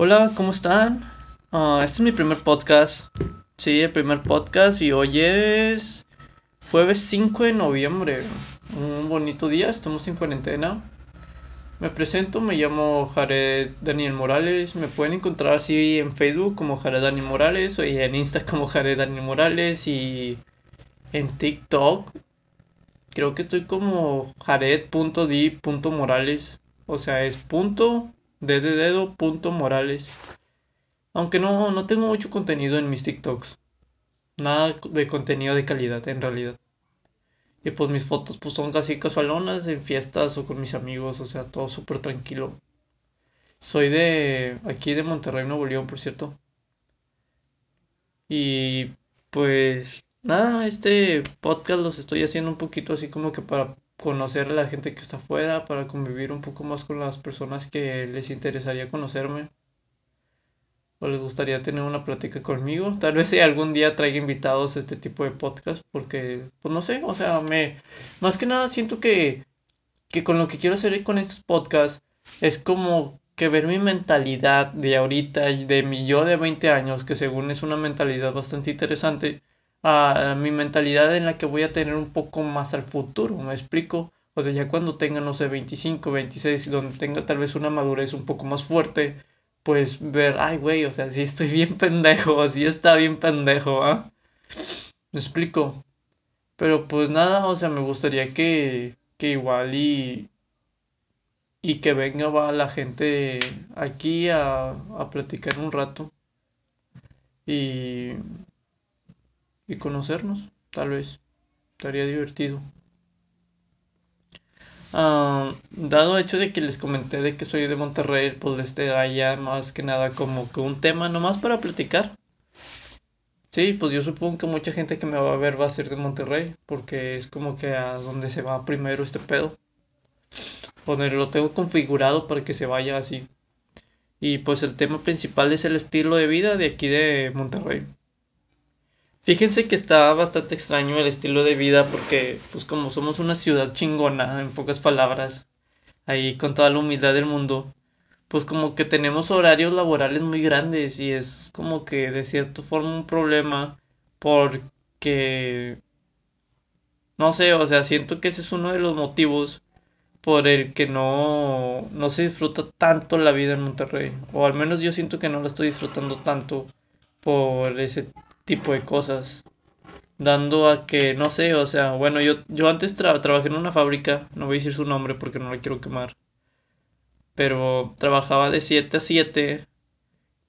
Hola, ¿cómo están? Ah, este es mi primer podcast. Sí, el primer podcast y hoy es jueves 5 de noviembre. Un bonito día, estamos en cuarentena. Me presento, me llamo Jared Daniel Morales. Me pueden encontrar así en Facebook como Jared Daniel Morales o en Insta como Jared Daniel Morales y en TikTok creo que estoy como jared.di.morales. O sea, es punto de dedo punto morales. Aunque no, no tengo mucho contenido en mis TikToks. Nada de contenido de calidad en realidad. Y pues mis fotos pues son casi casualonas en fiestas o con mis amigos, o sea, todo súper tranquilo. Soy de aquí de Monterrey, Nuevo León, por cierto. Y pues nada, este podcast los estoy haciendo un poquito así como que para conocer a la gente que está afuera, para convivir un poco más con las personas que les interesaría conocerme o les gustaría tener una plática conmigo. Tal vez si algún día traiga invitados a este tipo de podcast porque, pues no sé, o sea, me, más que nada siento que, que con lo que quiero hacer con estos podcasts es como que ver mi mentalidad de ahorita y de mi yo de 20 años, que según es una mentalidad bastante interesante, a mi mentalidad en la que voy a tener un poco más al futuro, ¿me explico? O sea, ya cuando tenga, no sé, 25, 26, donde tenga tal vez una madurez un poco más fuerte, pues ver, ay, güey, o sea, sí estoy bien pendejo, sí está bien pendejo, ¿ah? Me explico. Pero pues nada, o sea, me gustaría que, que igual y, y que venga va la gente aquí a, a platicar un rato y, y conocernos, tal vez. Estaría divertido. Ah, dado hecho de que les comenté de que soy de Monterrey, pues les traía más que nada como que un tema nomás para platicar. Sí, pues yo supongo que mucha gente que me va a ver va a ser de Monterrey, porque es como que a donde se va primero este pedo. Donde lo tengo configurado para que se vaya así. Y pues el tema principal es el estilo de vida de aquí de Monterrey. Fíjense que está bastante extraño el estilo de vida porque, pues como somos una ciudad chingona, en pocas palabras, ahí con toda la humildad del mundo, pues como que tenemos horarios laborales muy grandes y es como que de cierta forma un problema porque, no sé, o sea, siento que ese es uno de los motivos por el que no, no se disfruta tanto la vida en Monterrey, o al menos yo siento que no la estoy disfrutando tanto por ese tipo de cosas. Dando a que, no sé, o sea, bueno, yo, yo antes tra- trabajé en una fábrica, no voy a decir su nombre porque no la quiero quemar, pero trabajaba de 7 a 7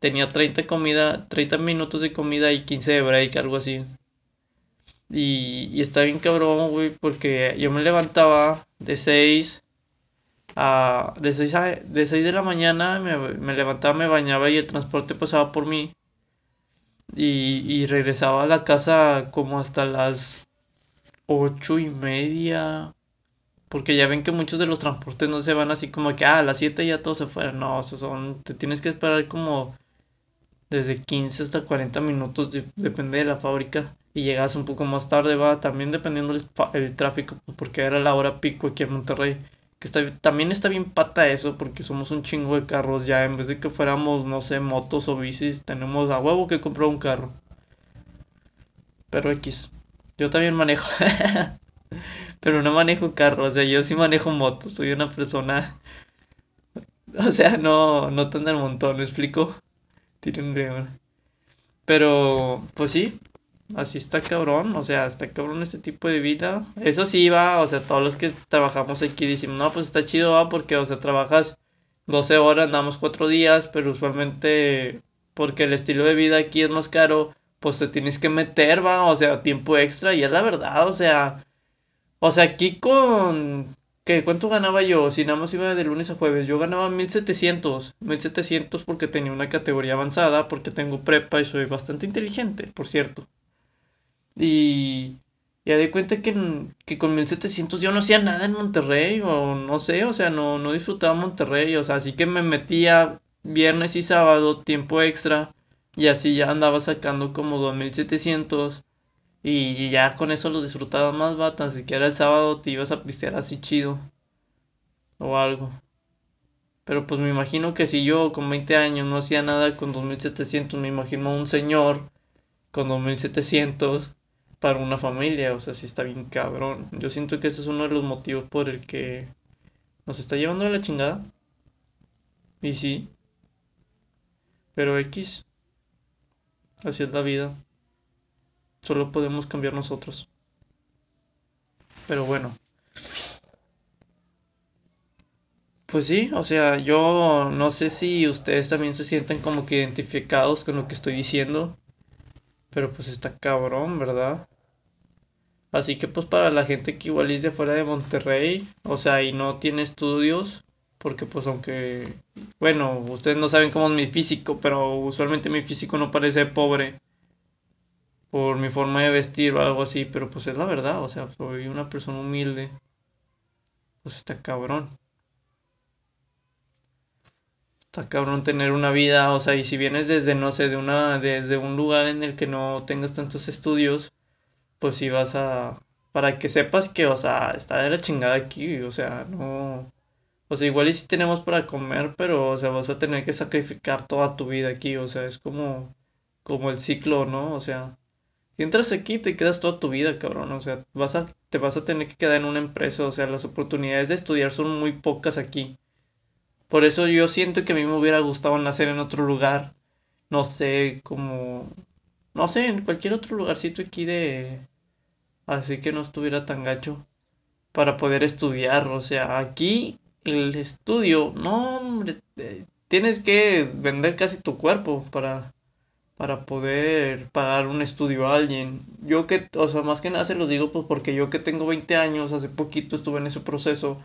tenía 30 comida, 30 minutos de comida y 15 de break, algo así. Y, y está bien cabrón, güey, porque yo me levantaba de 6 a, de 6 a- de 6 de la mañana, me, me levantaba, me bañaba y el transporte pasaba por mí. Y, y regresaba a la casa como hasta las ocho y media. Porque ya ven que muchos de los transportes no se van así como que ah, a las 7 ya todos se fueron. No, o son, te tienes que esperar como desde 15 hasta 40 minutos, de- depende de la fábrica. Y llegas un poco más tarde, va, también dependiendo fa- el tráfico, porque era la hora pico aquí en Monterrey. Que está, también está bien pata eso, porque somos un chingo de carros ya. En vez de que fuéramos, no sé, motos o bicis, tenemos a huevo que comprar un carro. Pero X. Yo también manejo. Pero no manejo carro, o sea, yo sí manejo moto. Soy una persona, o sea, no, no tan del montón, ¿me explico? Breve. Pero, pues sí, así está cabrón, o sea, está cabrón este tipo de vida. Eso sí va, o sea, todos los que trabajamos aquí decimos, no, pues está chido, va, porque, o sea, trabajas 12 horas, damos 4 días, pero usualmente, porque el estilo de vida aquí es más caro, pues te tienes que meter, va, o sea, tiempo extra, y es la verdad, o sea. O sea, aquí con... ¿Qué? ¿Cuánto ganaba yo? Si nada más iba de lunes a jueves. Yo ganaba mil setecientos mil setecientos porque tenía una categoría avanzada, porque tengo prepa y soy bastante inteligente, por cierto. Y... Ya di cuenta que, que con 1700 yo no hacía nada en Monterrey, o no sé, o sea, no, no disfrutaba Monterrey, o sea, así que me metía viernes y sábado, tiempo extra, y así ya andaba sacando como 2700 y ya con eso lo disfrutaba más, va, tan siquiera el sábado te ibas a pistear así chido o algo. Pero pues me imagino que si yo con 20 años no hacía nada con 2700, me imagino a un señor con 2700 para una familia. O sea, sí está bien cabrón. Yo siento que ese es uno de los motivos por el que nos está llevando a la chingada. Y sí. Pero X. Así es la vida. Solo podemos cambiar nosotros. Pero bueno. Pues sí, o sea, yo no sé si ustedes también se sienten como que identificados con lo que estoy diciendo. Pero pues está cabrón, ¿verdad? Así que pues para la gente que igual es de fuera de Monterrey, o sea, y no tiene estudios, porque pues aunque, bueno, ustedes no saben cómo es mi físico, pero usualmente mi físico no parece pobre por mi forma de vestir o algo así, pero pues es la verdad, o sea, soy una persona humilde, pues está cabrón. Está cabrón tener una vida, o sea, y si vienes desde, no sé, de una, desde un lugar en el que no tengas tantos estudios, pues si vas a, para que sepas que, o sea, está de la chingada aquí, o sea, no, o sea, igual y si tenemos para comer, pero, o sea, vas a tener que sacrificar toda tu vida aquí, o sea, es como, como el ciclo, ¿no? O sea, si entras aquí te quedas toda tu vida, cabrón, o sea, vas a, te vas a tener que quedar en una empresa, o sea, las oportunidades de estudiar son muy pocas aquí. Por eso yo siento que a mí me hubiera gustado nacer en otro lugar, no sé, como, no sé, en cualquier otro lugarcito aquí de, así que no estuviera tan gacho para poder estudiar, o sea, aquí el estudio, no, hombre, tienes que vender casi tu cuerpo para, para poder pagar un estudio a alguien. Yo que, o sea, más que nada se los digo pues porque yo que tengo 20 años, hace poquito estuve en ese proceso,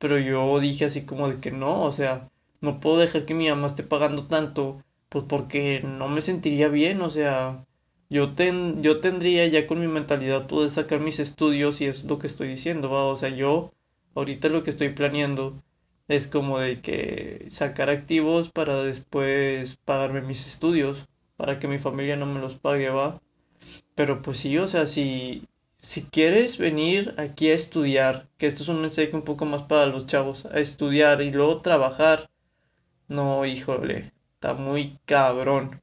pero yo dije así como de que no, o sea, no puedo dejar que mi mamá esté pagando tanto, pues porque no me sentiría bien, o sea, yo ten, yo tendría ya con mi mentalidad poder sacar mis estudios y es lo que estoy diciendo, va, o sea, yo ahorita lo que estoy planeando es como de que sacar activos para después pagarme mis estudios, para que mi familia no me los pague, va. Pero pues sí, o sea, si, si quieres venir aquí a estudiar, que esto es un mensaje un poco más para los chavos, a estudiar y luego trabajar, no, híjole, está muy cabrón.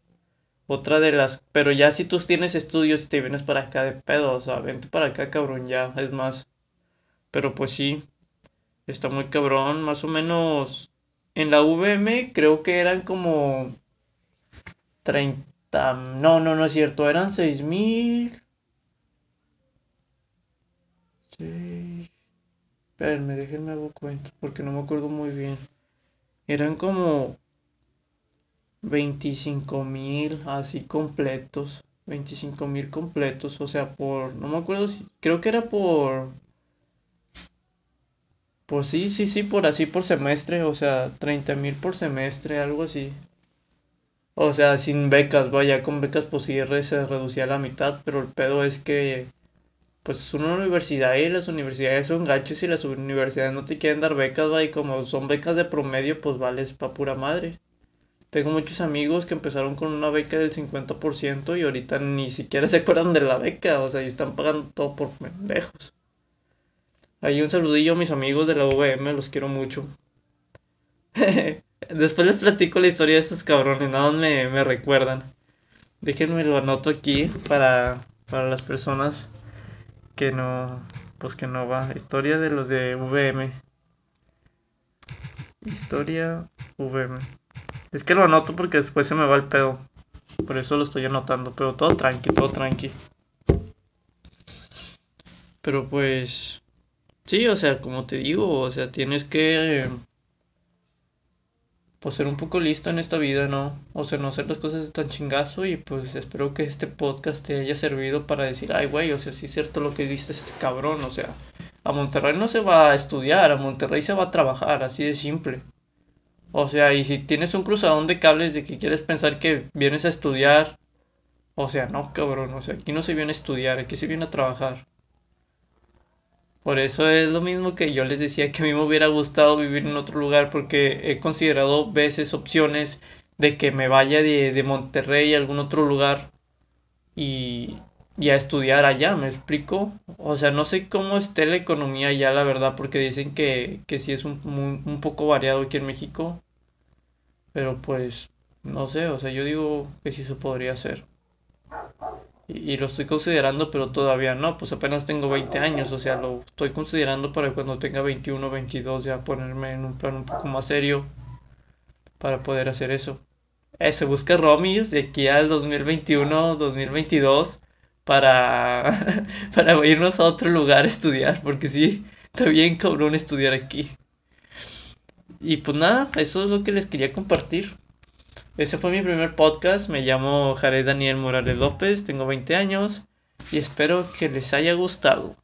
Otra de las, pero ya si tú tienes estudios y te vienes para acá de pedo, o sea, vente para acá, cabrón, ya, es más. Pero pues sí. Está muy cabrón, más o menos. En la VM creo que eran como 30. No, no, no es cierto, eran 6000. Sí. Espérenme, déjenme hago cuenta porque no me acuerdo muy bien. Eran como 25 mil así completos. 25 mil completos, o sea, por. No me acuerdo si. Creo que era por Pues sí, sí, sí, por así por semestre, o sea, treinta mil por semestre, algo así. O sea, sin becas, vaya, con becas pues sí se reducía a la mitad, pero el pedo es que pues es una universidad y las universidades son gachos y las universidades no te quieren dar becas, va, y como son becas de promedio, pues vales pa' pura madre. Tengo muchos amigos que empezaron con una beca del 50% y ahorita ni siquiera se acuerdan de la beca, o sea, y están pagando todo por pendejos. Ahí un saludillo a mis amigos de la UVM, los quiero mucho. Después les platico la historia de estos cabrones, nada más me, me recuerdan. Déjenme lo anoto aquí para, para las personas que no, pues que no va. Historia de los de VM. Historia VM. Es que lo anoto porque después se me va el pedo. Por eso lo estoy anotando, pero todo tranqui, todo tranqui. Pero pues, sí, o sea, como te digo, o sea, tienes que, pues ser un poco listo en esta vida, ¿no? O sea, no hacer las cosas de tan chingazo y pues espero que este podcast te haya servido para decir, ay, güey, o sea, sí es cierto lo que dice este cabrón, o sea, a Monterrey no se va a estudiar, a Monterrey se va a trabajar, así de simple. O sea, y si tienes un cruzadón de cables de que quieres pensar que vienes a estudiar, o sea, no, cabrón, o sea, aquí no se viene a estudiar, aquí se viene a trabajar. Por eso es lo mismo que yo les decía que a mí me hubiera gustado vivir en otro lugar porque he considerado veces opciones de que me vaya de, de Monterrey a algún otro lugar y, y a estudiar allá, ¿me explico? O sea, no sé cómo esté la economía allá, la verdad, porque dicen que, que sí es un, muy- un poco variado aquí en México. Pero pues, no sé, o sea, yo digo que sí se podría hacer. Y, y lo estoy considerando, pero todavía no, pues apenas tengo 20 años, o sea, lo estoy considerando para cuando tenga 21 22 ya ponerme en un plan un poco más serio para poder hacer eso. Eh, se busca Romis de aquí al 2021, 2022 para, para irnos a otro lugar a estudiar, porque sí, está bien cabrón estudiar aquí. Y pues nada, eso es lo que les quería compartir. Ese fue mi primer podcast, me llamo Jared Daniel Morales López, tengo 20 años y espero que les haya gustado.